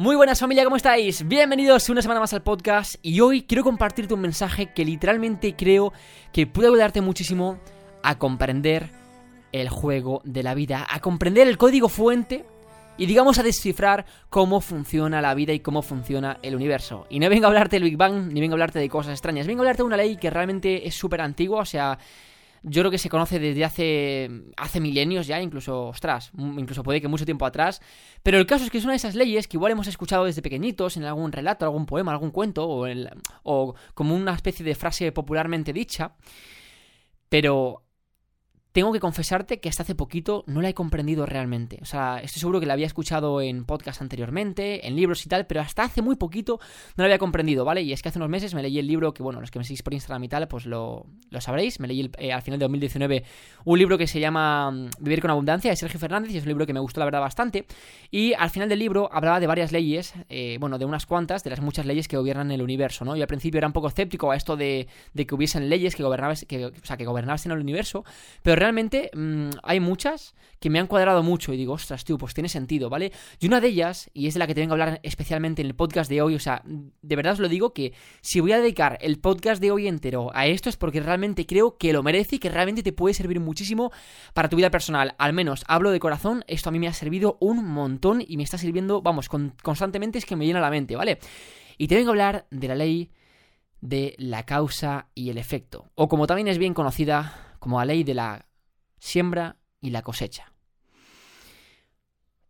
Muy buenas familia, ¿cómo estáis? Bienvenidos una semana más al podcast y hoy quiero compartirte un mensaje que literalmente creo que puede ayudarte muchísimo a comprender el juego de la vida, a comprender el código fuente y digamos a descifrar cómo funciona la vida y cómo funciona el universo. Y no vengo a hablarte del Big Bang, ni vengo a hablarte de cosas extrañas, vengo a hablarte de una ley que realmente es súper antigua, o sea, yo creo que se conoce desde hace, hace milenios ya, incluso, ostras, incluso puede que mucho tiempo atrás. Pero el caso es que es una de esas leyes que igual hemos escuchado desde pequeñitos en algún relato, algún poema, algún cuento, o, o como una especie de frase popularmente dicha. Pero tengo que confesarte que hasta hace poquito no la he comprendido realmente. O sea, estoy seguro que la había escuchado en podcast anteriormente, en libros y tal, pero hasta hace muy poquito no la había comprendido, ¿vale? Y es que hace unos meses me leí el libro, que bueno, los que me seguís por Instagram y tal, pues lo, sabréis. Me leí eh, al final de 2019 un libro que se llama mm, Vivir con Abundancia de Sergio Fernández, y es un libro que me gustó la verdad bastante. Y al final del libro hablaba de varias leyes, eh, bueno, de unas cuantas, de las muchas leyes que gobiernan el universo, ¿no? Yo al principio era un poco escéptico a esto de, que hubiesen leyes que, gobernasen, que, o sea, que gobernasen el universo, pero realmente realmente mm, hay muchas que me han cuadrado mucho y digo, ostras, tío, pues tiene sentido, ¿vale? Y una de ellas, y es de la que te vengo a hablar especialmente en el podcast de hoy, o sea, de verdad os lo digo que si voy a dedicar el podcast de hoy entero a esto es porque realmente creo que lo merece y que realmente te puede servir muchísimo para tu vida personal. Al menos hablo de corazón, esto a mí me ha servido un montón y me está sirviendo, vamos, constantemente es que me llena la mente, ¿vale? Y te vengo a hablar de la ley de la causa y el efecto, o como también es bien conocida como la ley de la siembra y la cosecha.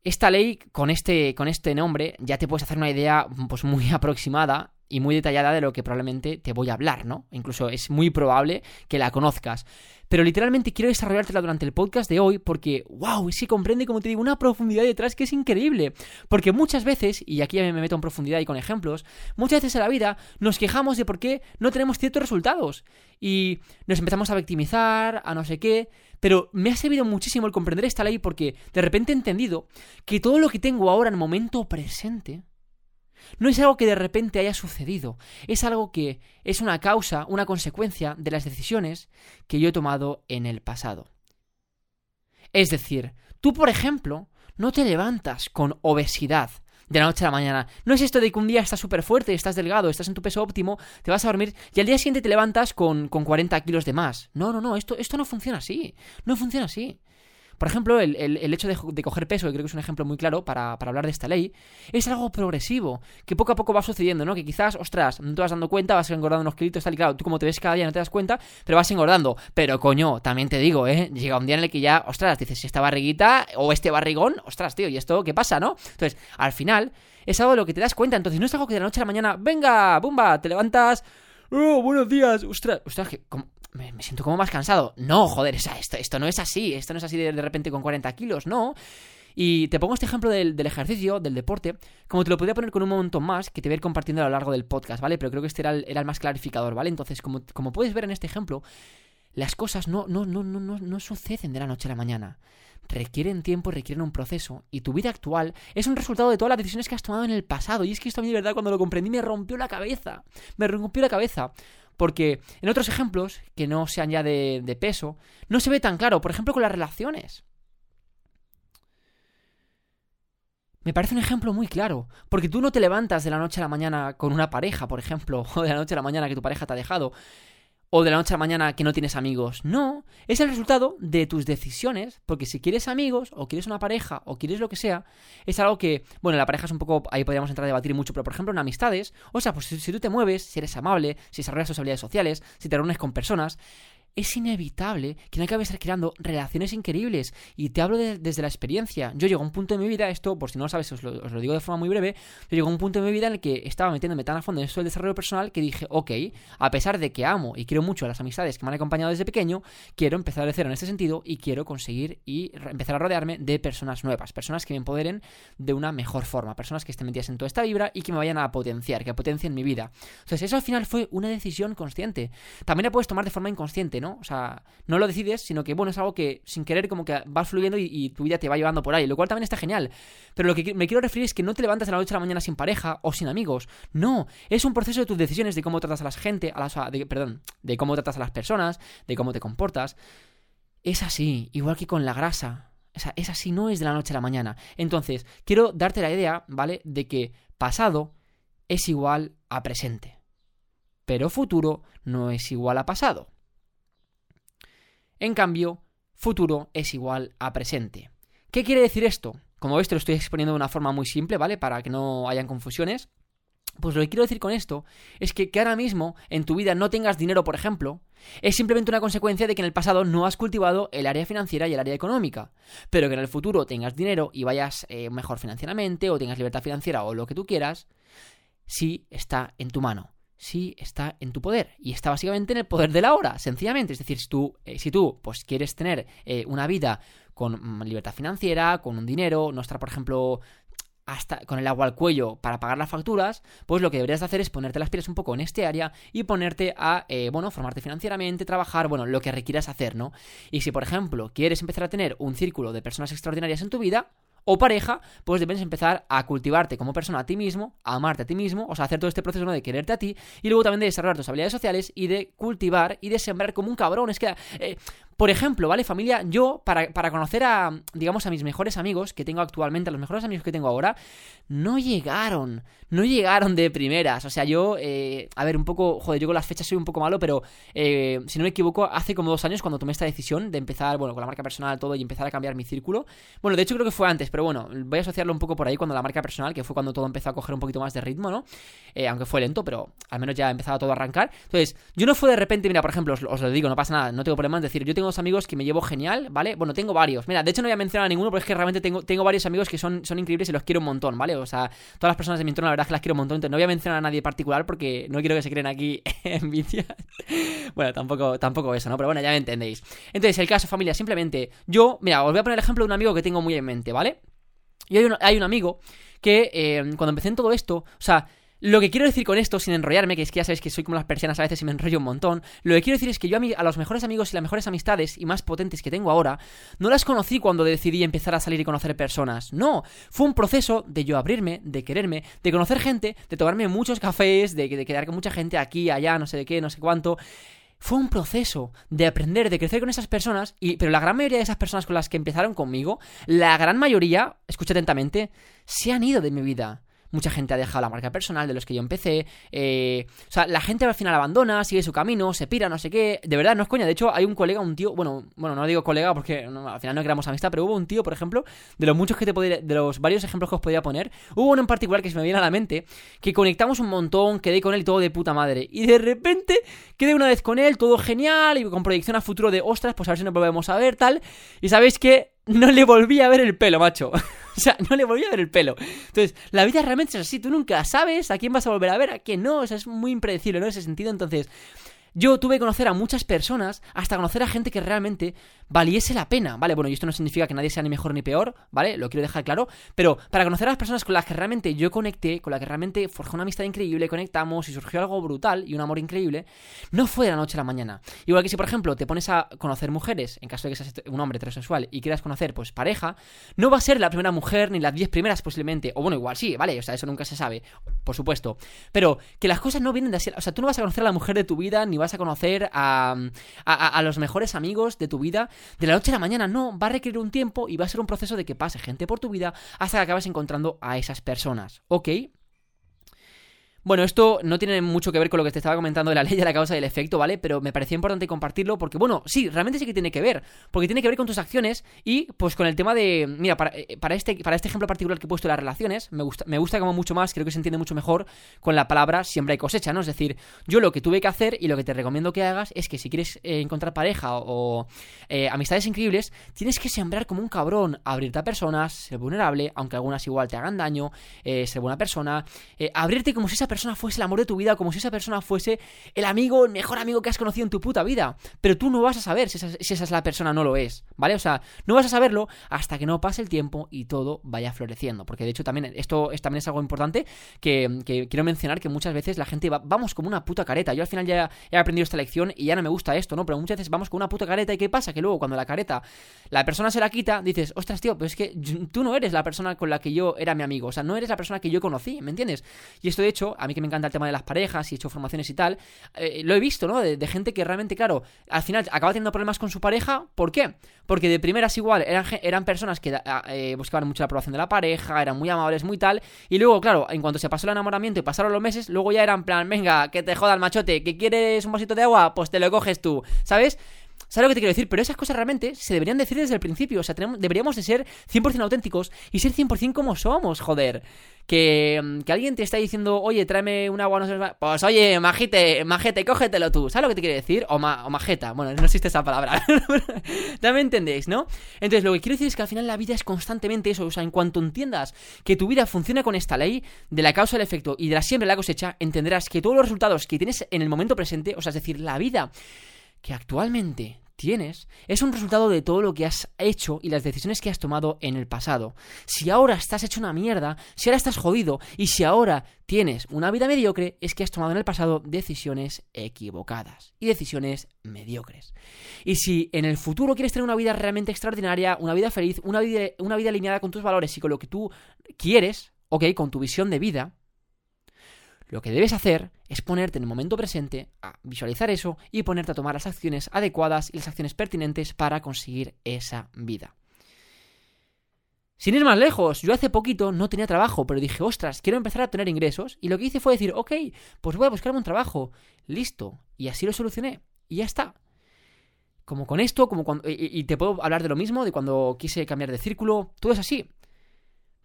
Esta ley, con este, con este nombre, ya te puedes hacer una idea pues, muy aproximada y muy detallada de lo que probablemente te voy a hablar, ¿no? Incluso es muy probable que la conozcas. Pero literalmente quiero desarrollártela durante el podcast de hoy porque, wow, es que comprende, como te digo, una profundidad detrás que es increíble. Porque muchas veces, y aquí me meto en profundidad y con ejemplos, muchas veces en la vida nos quejamos de por qué no tenemos ciertos resultados. Y nos empezamos a victimizar, a no sé qué. Pero me ha servido muchísimo el comprender esta ley porque de repente he entendido que todo lo que tengo ahora en momento presente no es algo que de repente haya sucedido, es algo que es una causa, una consecuencia de las decisiones que yo he tomado en el pasado. Es decir, tú, por ejemplo, no te levantas con obesidad de la noche a la mañana. No es esto de que un día estás súper fuerte, estás delgado, estás en tu peso óptimo, te vas a dormir y al día siguiente te levantas con, con 40 kilos de más. No, no, no, esto, esto no funciona así. No funciona así. Por ejemplo, el, hecho de, coger peso, que creo que es un ejemplo muy claro para, hablar de esta ley, es algo progresivo, que poco a poco va sucediendo, ¿no? Que quizás, ostras, no te vas dando cuenta, vas engordando unos kilitos, tal y claro, tú como te ves cada día no te das cuenta, pero vas engordando. Pero coño, también te digo, ¿eh? Llega un día en el que ya, ostras, dices, esta barriguita o este barrigón, ostras, tío, ¿y esto qué pasa, no? Entonces, al final, es algo de lo que te das cuenta, entonces no es algo que de la noche a la mañana, venga, bumba, te levantas, oh, buenos días, ostras, ostras, que, me, siento como más cansado. No, joder, esto, esto no es así, esto no es así de, repente con 40 kilos, no. Y te pongo este ejemplo del, ejercicio, del deporte, como te lo podría poner con un montón más que te voy a ir compartiendo a lo largo del podcast, ¿vale? Pero creo que este era el, más clarificador, ¿vale? Entonces, como, como, puedes ver en este ejemplo, las cosas no, no, no, no, no, no suceden de la noche a la mañana. Requieren tiempo, requieren un proceso. Y tu vida actual es un resultado de todas las decisiones que has tomado en el pasado. Y es que esto a mí de verdad cuando lo comprendí me rompió la cabeza. Me rompió la cabeza. Porque en otros ejemplos, que no sean ya de, peso, no se ve tan claro. Por ejemplo, con las relaciones. Me parece un ejemplo muy claro, porque tú no te levantas de la noche a la mañana con una pareja, por ejemplo, o de la noche a la mañana que tu pareja te ha dejado, o de la noche a la mañana que no tienes amigos. No, es el resultado de tus decisiones, porque si quieres amigos, o quieres una pareja, o quieres lo que sea, es algo que, bueno, la pareja es un poco, ahí podríamos entrar a debatir mucho, pero por ejemplo en amistades, o sea, pues si, si tú te mueves, si eres amable, si desarrollas tus habilidades sociales, si te reúnes con personas, es inevitable que no acabe estar creando relaciones increíbles. Y te hablo desde la experiencia. Yo llego a un punto de mi vida, esto, por si no lo sabes, os lo, digo de forma muy breve, yo llego a un punto de mi vida en el que estaba metiéndome tan a fondo en esto del desarrollo personal que dije, ok, a pesar de que amo y quiero mucho a las amistades que me han acompañado desde pequeño, quiero empezar de cero en este sentido y quiero conseguir y empezar a rodearme de personas nuevas, personas que me empoderen de una mejor forma, personas que estén metidas en toda esta vibra y que me vayan a potenciar, que potencien mi vida. Entonces, eso al final fue una decisión consciente. También la puedes tomar de forma inconsciente, ¿no? O sea, no lo decides, sino que, bueno, es algo que sin querer como que vas fluyendo y, tu vida te va llevando por ahí, lo cual también está genial. Pero lo que me quiero referir es que no te levantas de la noche a la mañana sin pareja o sin amigos. No, es un proceso de tus decisiones, de cómo tratas a la gente, a las, perdón, de cómo tratas a las personas, de cómo te comportas. Es así, igual que con la grasa. O sea, es así, no es de la noche a la mañana. Entonces, quiero darte la idea, ¿vale? De que pasado es igual a presente. Pero futuro no es igual a pasado. En cambio, futuro es igual a presente. ¿Qué quiere decir esto? Como ves, te lo estoy exponiendo de una forma muy simple, ¿vale? Para que no hayan confusiones. Pues lo que quiero decir con esto es que, que ahora mismo en tu vida no tengas dinero, por ejemplo, es simplemente una consecuencia de que en el pasado no has cultivado el área financiera y el área económica. Pero que en el futuro tengas dinero y vayas eh, mejor financieramente o tengas libertad financiera o lo que tú quieras, sí está en tu mano sí está en tu poder. Y está básicamente en el poder de la hora, sencillamente. Es decir, si tú, eh, si tú pues, quieres tener eh, una vida con mm, libertad financiera, con un dinero, no estar, por ejemplo, hasta con el agua al cuello para pagar las facturas, pues lo que deberías hacer es ponerte las pilas un poco en este área y ponerte a, eh, bueno, formarte financieramente, trabajar, bueno, lo que requieras hacer, ¿no? Y si, por ejemplo, quieres empezar a tener un círculo de personas extraordinarias en tu vida, o pareja, pues debes empezar a cultivarte como persona a ti mismo, a amarte a ti mismo, o sea, hacer todo este proceso ¿no? de quererte a ti, y luego también de desarrollar tus habilidades sociales y de cultivar y de sembrar como un cabrón. Es que eh, por ejemplo, ¿vale, familia? Yo, para, para, conocer a, digamos, a mis mejores amigos que tengo actualmente, a los mejores amigos que tengo ahora, no llegaron, no llegaron de primeras. O sea, yo, eh, a ver, un poco, joder, yo con las fechas soy un poco malo, pero eh, si no me equivoco, hace como dos años cuando tomé esta decisión de empezar, bueno, con la marca personal, todo, y empezar a cambiar mi círculo. Bueno, de hecho creo que fue antes, pero bueno, voy a asociarlo un poco por ahí cuando la marca personal, que fue cuando todo empezó a coger un poquito más de ritmo, ¿no? Eh, aunque fue lento, pero al menos ya empezaba todo a arrancar. Entonces, yo no fue de repente, mira, por ejemplo, os, os lo digo, no pasa nada, no tengo problema en decir, yo tengo dos amigos que me llevo genial, ¿vale? Bueno, tengo varios. Mira, de hecho no voy a mencionar a ninguno porque es que realmente tengo, tengo varios amigos que son, son increíbles y los quiero un montón, ¿vale? O sea, todas las personas de mi entorno la verdad es que las quiero un montón. Entonces no voy a mencionar a nadie particular porque no quiero que se creen aquí envidias. bueno, tampoco, tampoco eso, ¿no? Pero bueno, ya me entendéis. Entonces, el caso, familia, simplemente, yo, mira, os voy a poner el ejemplo de un amigo que tengo muy en mente, ¿vale? Y hay un, hay un amigo que eh, cuando empecé en todo esto, o sea, lo que quiero decir con esto, sin enrollarme, que es que ya sabéis que soy como las persianas a veces y me enrollo un montón, lo que quiero decir es que yo a, los mejores amigos y las mejores amistades y más potentes que tengo ahora, no las conocí cuando decidí empezar a salir y conocer personas. No, fue un proceso de yo abrirme, de quererme, de conocer gente, de tomarme muchos cafés, de, de quedar con mucha gente aquí, allá, no sé de qué, no sé cuánto. Fue un proceso de aprender, de crecer con esas personas, y, pero la gran mayoría de esas personas con las que empezaron conmigo, la gran mayoría, escucha atentamente, se han ido de mi vida mucha gente ha dejado la marca personal de los que yo empecé. Eh, o sea, la gente al final abandona, sigue su camino, se pira, no sé qué. De verdad, no es coña. De hecho, hay un colega, un tío, bueno, bueno, no digo colega porque al final no creamos amistad, pero hubo un tío, por ejemplo, de los muchos que te podría, de los varios ejemplos que os podría poner, hubo uno en particular que se me viene a la mente, que conectamos un montón, quedé con él todo de puta madre. Y de repente quedé una vez con él, todo genial, y con proyección a futuro de ostras, pues a ver si nos volvemos a ver, tal. Y sabéis que no le volví a ver el pelo, macho. o sea, no le volví a ver el pelo. Entonces, la vida realmente es así. Tú nunca sabes a quién vas a volver a ver, a quién no. O sea, es muy impredecible, ¿no? En ese sentido. Entonces, yo tuve que conocer a muchas personas hasta conocer a gente que realmente valiese la pena, ¿vale? Bueno, y esto no significa que nadie sea ni mejor ni peor, ¿vale? Lo quiero dejar claro, pero para conocer a las personas con las que realmente yo conecté, con las que realmente forjé una amistad increíble, conectamos y surgió algo brutal y un amor increíble, no fue de la noche a la mañana. Igual que si, por ejemplo, te pones a conocer mujeres, en caso de que seas un hombre heterosexual y quieras conocer, pues, pareja, no va a ser la primera mujer ni las diez primeras posiblemente, o bueno, igual sí, ¿vale? O sea, eso nunca se sabe, por supuesto, pero que las cosas no vienen de así, o sea, tú no vas a conocer a la mujer de tu vida, ni vas a conocer a, a, los mejores amigos de tu vida de la noche a la mañana. No, va a requerir un tiempo y va a ser un proceso de que pase gente por tu vida hasta que acabes encontrando a esas personas. ¿Ok? Bueno, esto no tiene mucho que ver con lo que te estaba comentando de la ley de la causa y el efecto, ¿vale? Pero me parecía importante compartirlo porque, bueno, sí, realmente sí que tiene que ver. Porque tiene que ver con tus acciones y, pues, con el tema de. Mira, para, eh, para este, para este ejemplo particular que he puesto de las relaciones, me gusta, me gusta como mucho más, creo que se entiende mucho mejor con la palabra siembra y cosecha, ¿no? Es decir, yo lo que tuve que hacer y lo que te recomiendo que hagas es que si quieres eh, encontrar pareja o, eh, amistades increíbles, tienes que sembrar como un cabrón, abrirte a personas, ser vulnerable, aunque algunas igual te hagan daño, ser buena persona, abrirte como si esa persona fuese el amor de tu vida, como si esa persona fuese el amigo, el mejor amigo que has conocido en tu puta vida. Pero tú no vas a saber si esa, es la persona no lo es, ¿vale? O sea, no vas a saberlo hasta que no pase el tiempo y todo vaya floreciendo. Porque de hecho también esto es, también es algo importante que, quiero mencionar que muchas veces la gente va, vamos como una puta careta. Yo al final ya he aprendido esta lección y ya no me gusta esto, ¿no? Pero muchas veces vamos con una puta careta y ¿qué pasa? Que luego cuando la careta, la persona se la quita, dices, ostras, tío, pero es que tú no eres la persona con la que yo era mi amigo. O sea, no eres la persona que yo conocí, ¿me entiendes? Y esto de hecho, a mí que me encanta el tema de las parejas y he hecho formaciones y tal, eh, lo he visto, ¿no? De, gente que realmente, claro, al final acaba teniendo problemas con su pareja. ¿Por qué? Porque de primeras igual eran, eran personas que eh, buscaban mucho la aprobación de la pareja, eran muy amables, muy tal, y luego, claro, en cuanto se pasó el enamoramiento y pasaron los meses, luego ya eran plan, venga, que te joda el machote, que quieres un vasito de agua, pues te lo coges tú, ¿sabes? ¿Sabes lo que te quiero decir? Pero esas cosas realmente se deberían decir desde el principio. O sea, deberíamos de ser 100% auténticos y ser 100% como somos, joder. Que, mm, que, alguien te está diciendo, oye, tráeme un agua, no sé, pues oye, majete, majete, cógetelo tú. ¿Sabes lo que te quiero decir? O, majeta. Bueno, no existe esa palabra. ya me entendéis, ¿no? Entonces, lo que quiero decir es que al final la vida es constantemente eso. O sea, en cuanto entiendas que tu vida funciona con esta ley de la causa, el efecto y de la siembra y la cosecha, entenderás que todos los resultados que tienes en el momento presente, o sea, es decir, la vida que actualmente tienes es un resultado de todo lo que has hecho y las decisiones que has tomado en el pasado. Si ahora estás hecho una mierda, si ahora estás jodido y si ahora tienes una vida mediocre, es que has tomado en el pasado decisiones equivocadas y decisiones mediocres. Y si en el futuro quieres tener una vida realmente extraordinaria, una vida feliz, una vida, una vida alineada con tus valores y con lo que tú quieres, ok, con tu visión de vida, lo que debes hacer es ponerte en el momento presente a visualizar eso y ponerte a tomar las acciones adecuadas y las acciones pertinentes para conseguir esa vida. Sin ir más lejos, yo hace poquito no tenía trabajo, pero dije, ostras, quiero empezar a tener ingresos. Y lo que hice fue decir, ok, pues voy a buscarme un trabajo. Listo. Y así lo solucioné. Y ya está. Como con esto, como cuando. Y, y te puedo hablar de lo mismo, de cuando quise cambiar de círculo. Todo es así.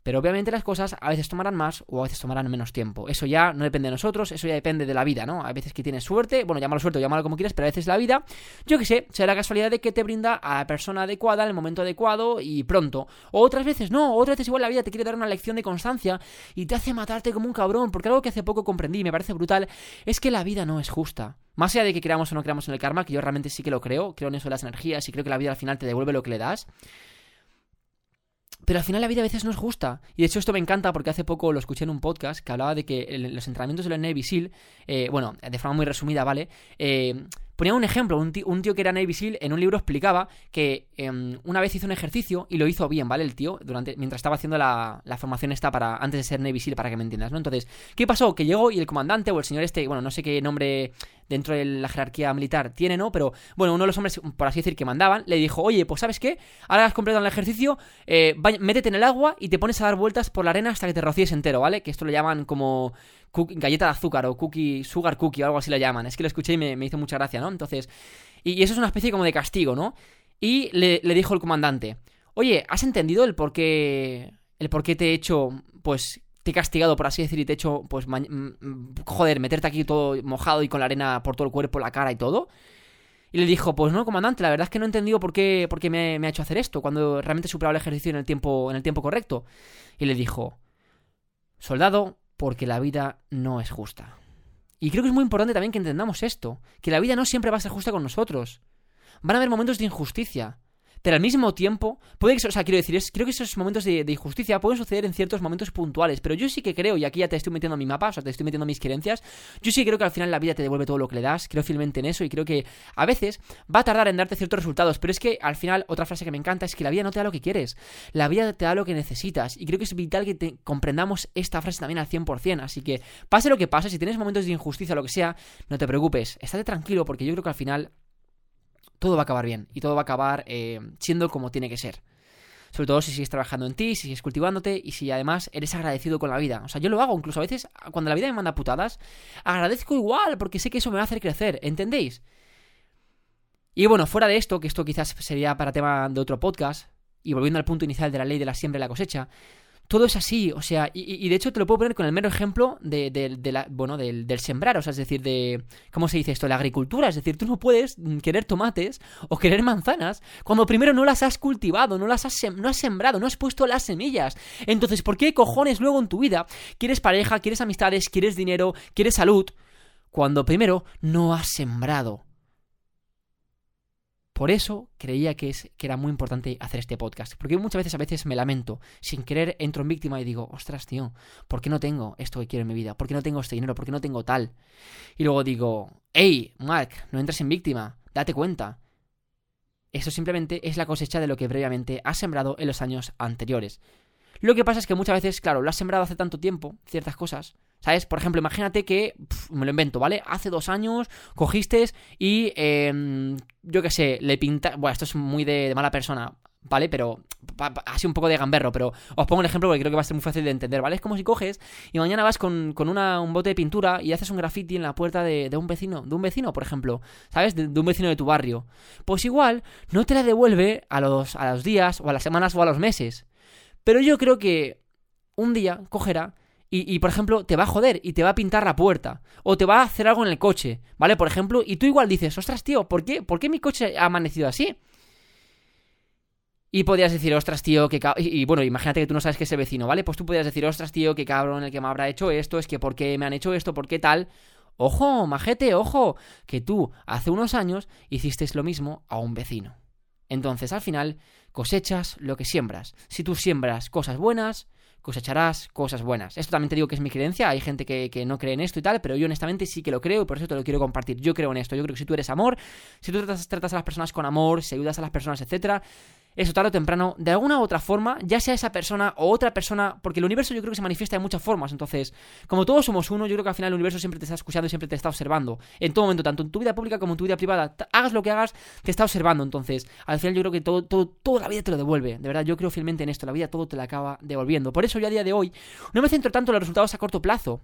Pero obviamente las cosas a veces tomarán más o a veces tomarán menos tiempo. Eso ya no depende de nosotros, eso ya depende de la vida, ¿no? A veces que tienes suerte, bueno, llámalo suerte o llámalo como quieras, pero a veces la vida, yo que sé, será la casualidad de que te brinda a la persona adecuada en el momento adecuado y pronto. O otras veces no, otras veces igual la vida te quiere dar una lección de constancia y te hace matarte como un cabrón, porque algo que hace poco comprendí y me parece brutal es que la vida no es justa. Más allá de que creamos o no creamos en el karma, que yo realmente sí que lo creo, creo en eso de las energías y creo que la vida al final te devuelve lo que le das. Pero al final la vida a veces no es justa. Y de hecho esto me encanta porque hace poco lo escuché en un podcast que hablaba de que los entrenamientos de la Navy SEAL, eh, bueno, de forma muy resumida, ¿vale? Eh, Ponía un ejemplo, un tío, que era Navy SEAL en un libro explicaba que em, una vez hizo un ejercicio y lo hizo bien, ¿vale? El tío, durante, mientras estaba haciendo la, formación esta para, antes de ser Navy SEAL, para que me entiendas, ¿no? Entonces, ¿qué pasó? Que llegó y el comandante o el señor este, bueno, no sé qué nombre dentro de la jerarquía militar tiene, ¿no? Pero, bueno, uno de los hombres, por así decir, que mandaban, le dijo, oye, pues ¿sabes qué? Ahora has completado el ejercicio, eh, métete en el agua y te pones a dar vueltas por la arena hasta que te rocíes entero, ¿vale? Que esto lo llaman como galleta de azúcar o cookie, sugar cookie o algo así lo llaman. Es que lo escuché y me, hizo mucha gracia, ¿no? Entonces, y, eso es una especie como de castigo, ¿no? Y le, dijo el comandante, oye, ¿has entendido el por qué, el por qué te he hecho, pues, te he castigado, por así decir, y te he hecho, pues, joder, meterte aquí todo mojado y con la arena por todo el cuerpo, la cara y todo? Y le dijo, pues no, comandante, la verdad es que no he entendido por qué, por qué me, me, ha hecho hacer esto, cuando realmente he superado el ejercicio en el tiempo, en el tiempo correcto. Y le dijo, soldado, porque la vida no es justa. Y creo que es muy importante también que entendamos esto, que la vida no siempre va a ser justa con nosotros. Van a haber momentos de injusticia, pero al mismo tiempo, puede que, o sea, quiero decir, es, creo que esos momentos de, injusticia pueden suceder en ciertos momentos puntuales, pero yo sí que creo, y aquí ya te estoy metiendo mi mapa, o sea, te estoy metiendo mis creencias, yo sí creo que al final la vida te devuelve todo lo que le das, creo fielmente en eso, y creo que a veces va a tardar en darte ciertos resultados, pero es que al final, otra frase que me encanta es que la vida no te da lo que quieres, la vida te da lo que necesitas, y creo que es vital que te comprendamos esta frase también al 100%, así que pase lo que pase, si tienes momentos de injusticia o lo que sea, no te preocupes, estate tranquilo, porque yo creo que al final todo va a acabar bien y todo va a acabar eh, siendo como tiene que ser. Sobre todo si sigues trabajando en ti, si sigues cultivándote y si además eres agradecido con la vida. O sea, yo lo hago, incluso a veces cuando la vida me manda putadas, agradezco igual porque sé que eso me va a hacer crecer, ¿entendéis? Y bueno, fuera de esto, que esto quizás sería para tema de otro podcast, y volviendo al punto inicial de la ley de la siembra y la cosecha, todo es así, o sea, y, de hecho te lo puedo poner con el mero ejemplo de, la, bueno, del, sembrar, o sea, es decir, de, ¿cómo se dice esto? La agricultura, es decir, tú no puedes querer tomates o querer manzanas cuando primero no las has cultivado, no las has, no has sembrado, no has puesto las semillas. Entonces, ¿por qué cojones luego en tu vida quieres pareja, quieres amistades, quieres dinero, quieres salud, cuando primero no has sembrado? Por eso creía que, es, que era muy importante hacer este podcast. Porque muchas veces a veces me lamento. Sin querer entro en víctima y digo, ostras, tío, ¿por qué no tengo esto que quiero en mi vida? ¿Por qué no tengo este dinero? ¿Por qué no tengo tal? Y luego digo, hey, Mark, no entres en víctima. Date cuenta. Eso simplemente es la cosecha de lo que previamente has sembrado en los años anteriores. Lo que pasa es que muchas veces, claro, lo has sembrado hace tanto tiempo, ciertas cosas, ¿Sabes? Por ejemplo, imagínate que, me lo invento, ¿vale? Hace dos años cogiste y, em, yo qué sé, le pinta... Bueno, esto es muy de, mala persona, ¿vale? Pero así un poco de gamberro, pero os pongo un ejemplo porque creo que va a ser muy fácil de entender, ¿vale? Es como si coges y mañana vas con, una, un bote de pintura y haces un graffiti en la puerta de, un vecino, de un vecino, por ejemplo, ¿sabes? De, un vecino de tu barrio. Pues igual, no te la devuelve a los, a los días o a las semanas o a los meses. Pero yo creo que un día cogerá y, por ejemplo, te va a joder y te va a pintar la puerta. O te va a hacer algo en el coche, ¿vale? Por ejemplo, y tú igual dices, ostras, tío, ¿por qué, ¿por qué mi coche ha amanecido así? Y podrías decir, ostras, tío, que y, y, bueno, imagínate que tú no sabes que es vecino, ¿vale? Pues tú podrías decir, ostras, tío, qué cabrón el que me habrá hecho esto, es que por qué me han hecho esto, por qué tal. Ojo, majete, ojo, que tú hace unos años hiciste lo mismo a un vecino. Entonces, al final, cosechas lo que siembras. Si tú siembras cosas buenas, cosecharás cosas buenas. Esto también te digo que es mi creencia, hay gente que, no cree en esto y tal, pero yo honestamente sí que lo creo y por eso te lo quiero compartir. Yo creo en esto, yo creo que si tú eres amor, si tú tratas, tratas a las personas con amor, si ayudas a las personas, etcétera, eso tarde o temprano, de alguna u otra forma, ya sea esa persona o otra persona, porque el universo yo creo que se manifiesta de muchas formas, entonces, como todos somos uno, yo creo que al final el universo siempre te está escuchando y siempre te está observando, en todo momento, tanto en tu vida pública como en tu vida privada, hagas lo que hagas, te está observando, entonces, al final yo creo que todo, todo, toda la vida te lo devuelve, de verdad, yo creo fielmente en esto, la vida todo te la acaba devolviendo, por eso yo a día de hoy no me centro tanto en los resultados a corto plazo,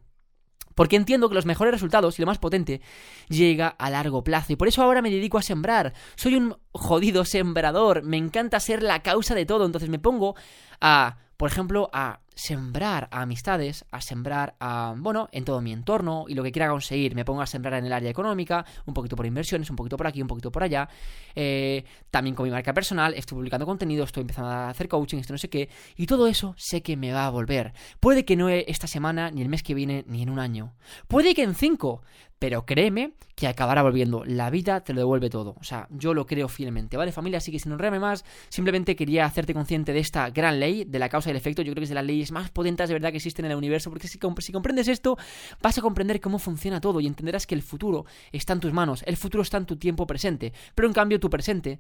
porque entiendo que los mejores resultados y lo más potente llega a largo plazo. Y por eso ahora me dedico a sembrar. Soy un jodido sembrador. Me encanta ser la causa de todo. Entonces me pongo a, por ejemplo, a sembrar a amistades, a sembrar a, bueno, en todo mi entorno y lo que quiera conseguir. Me pongo a sembrar en el área económica, un poquito por inversiones, un poquito por aquí, un poquito por allá. Eh, también con mi marca personal, estoy publicando contenido, estoy empezando a hacer coaching, esto no sé qué. Y todo eso sé que me va a volver. Puede que no esta semana, ni el mes que viene, ni en un año. Puede que en cinco, pero créeme que acabará volviendo. La vida te lo devuelve todo. O sea, yo lo creo fielmente, ¿vale, familia? Así que sin enreme más, simplemente quería hacerte consciente de esta gran ley, de la causa y el efecto. Yo creo que es de las leyes más potentes de verdad que existen en el universo, porque si, si comprendes esto, vas a comprender cómo funciona todo y entenderás que el futuro está en tus manos, el futuro está en tu tiempo presente. Pero en cambio, tu presente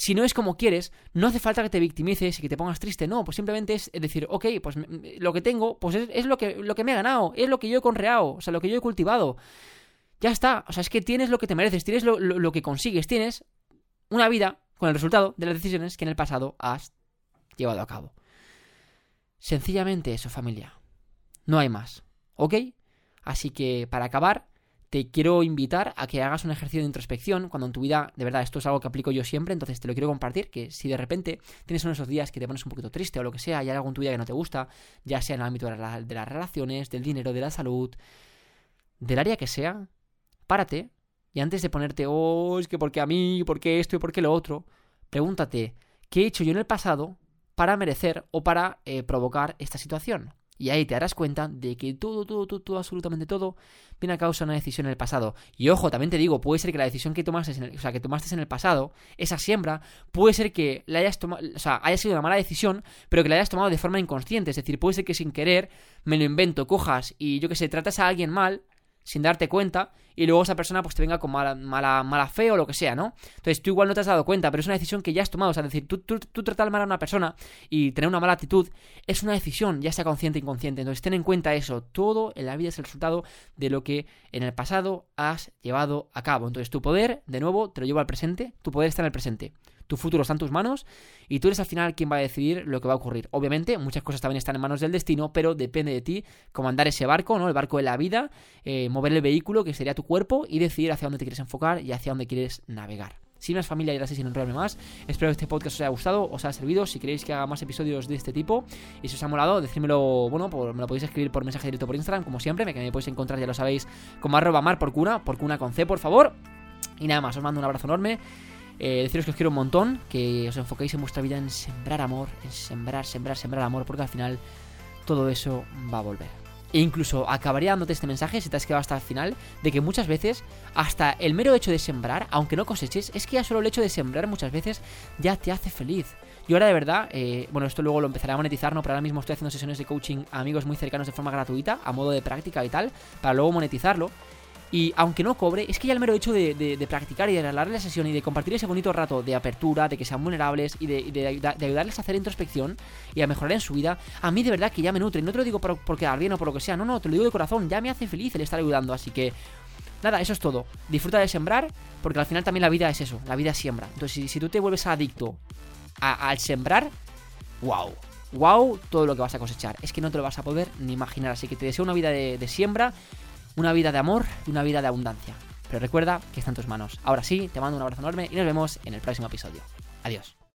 si no es como quieres, no hace falta que te victimices y que te pongas triste, no, pues simplemente es decir, ok, pues lo que tengo, pues es, lo, que, lo que me he ganado, es lo que yo he conreado, o sea, lo que yo he cultivado. Ya está. O sea, es que tienes lo que te mereces, tienes lo, que consigues, tienes una vida con el resultado de las decisiones que en el pasado has llevado a cabo. Sencillamente eso, familia. No hay más. ¿Ok? Así que para acabar, te quiero invitar a que hagas un ejercicio de introspección cuando en tu vida, de verdad, esto es algo que aplico yo siempre, entonces te lo quiero compartir, que si de repente tienes uno de esos días que te pones un poquito triste o lo que sea, y hay algo en tu vida que no te gusta, ya sea en el ámbito de, de las relaciones, del dinero, de la salud, del área que sea, párate y antes de ponerte, oh, es que porque a mí, porque esto y porque lo otro, pregúntate, ¿qué he hecho yo en el pasado para merecer o para eh, provocar esta situación? Y ahí te darás cuenta de que todo, todo, todo, todo, absolutamente todo, viene a causa de una decisión en el pasado. Y ojo, también te digo, puede ser que la decisión que tomaste en el, sea, que tomaste en el pasado, esa siembra, puede ser que la hayas tomado, o sea, haya sido una mala decisión, pero que la hayas tomado de forma inconsciente. Es decir, puede ser que sin querer, me lo invento, cojas y yo que sé, tratas a alguien mal sin darte cuenta y luego esa persona pues te venga con mala, mala, mala fe o lo que sea, ¿no? Entonces tú igual no te has dado cuenta, pero es una decisión que ya has tomado. O sea, es decir, tú, tú, tú, tratar mal a una persona y tener una mala actitud es una decisión, ya sea consciente o inconsciente. Entonces ten en cuenta eso. Todo en la vida es el resultado de lo que en el pasado has llevado a cabo. Entonces tu poder, de nuevo, te lo llevo al presente. Tu poder está en el presente tu futuro está en tus manos y tú eres al final quien va a decidir lo que va a ocurrir. Obviamente, muchas cosas también están en manos del destino, pero depende de ti comandar ese barco, ¿no? El barco de la vida, eh, mover el vehículo, que sería tu cuerpo, y decidir hacia dónde te quieres enfocar y hacia dónde quieres navegar. Sin más familia, gracias sin enrollarme más. Espero que este podcast os haya gustado, os haya servido. Si queréis que haga más episodios de este tipo y si os ha molado, decídmelo, bueno, me lo podéis escribir por mensaje directo por Instagram, como siempre, que me podéis encontrar, ya lo sabéis, como arroba mar por cuna, por cuna con C, por favor. Y nada más, os mando un abrazo enorme. Eh, deciros que os quiero un montón, que os enfoquéis en vuestra vida en sembrar amor, en sembrar, sembrar, sembrar amor, porque al final todo eso va a volver. E incluso acabaría dándote este mensaje, si te has quedado hasta el final, de que muchas veces, hasta el mero hecho de sembrar, aunque no coseches, es que ya solo el hecho de sembrar muchas veces ya te hace feliz. Y ahora de verdad, eh, bueno, esto luego lo empezaré a monetizar, ¿no? Pero ahora mismo estoy haciendo sesiones de coaching a amigos muy cercanos de forma gratuita, a modo de práctica y tal, para luego monetizarlo. Y aunque no cobre, es que ya el mero hecho de, practicar y de regalar la sesión y de compartir ese bonito rato de apertura, de que sean vulnerables y de, ayudarles a hacer introspección y a mejorar en su vida, a mí de verdad que ya me nutre. No te lo digo por, por quedar bien o por lo que sea, no, no, te lo digo de corazón, ya me hace feliz el estar ayudando. Así que Nada, eso es todo. Disfruta de sembrar, porque al final también la vida es eso, la vida siembra. Entonces, si, tú te vuelves adicto al sembrar, wow, wow, todo lo que vas a cosechar. Es que no te lo vas a poder ni imaginar. Así que te deseo una vida de siembra, una vida de amor y una vida de abundancia. Pero recuerda que está en tus manos. Ahora sí, te mando un abrazo enorme y nos vemos en el próximo episodio. Adiós.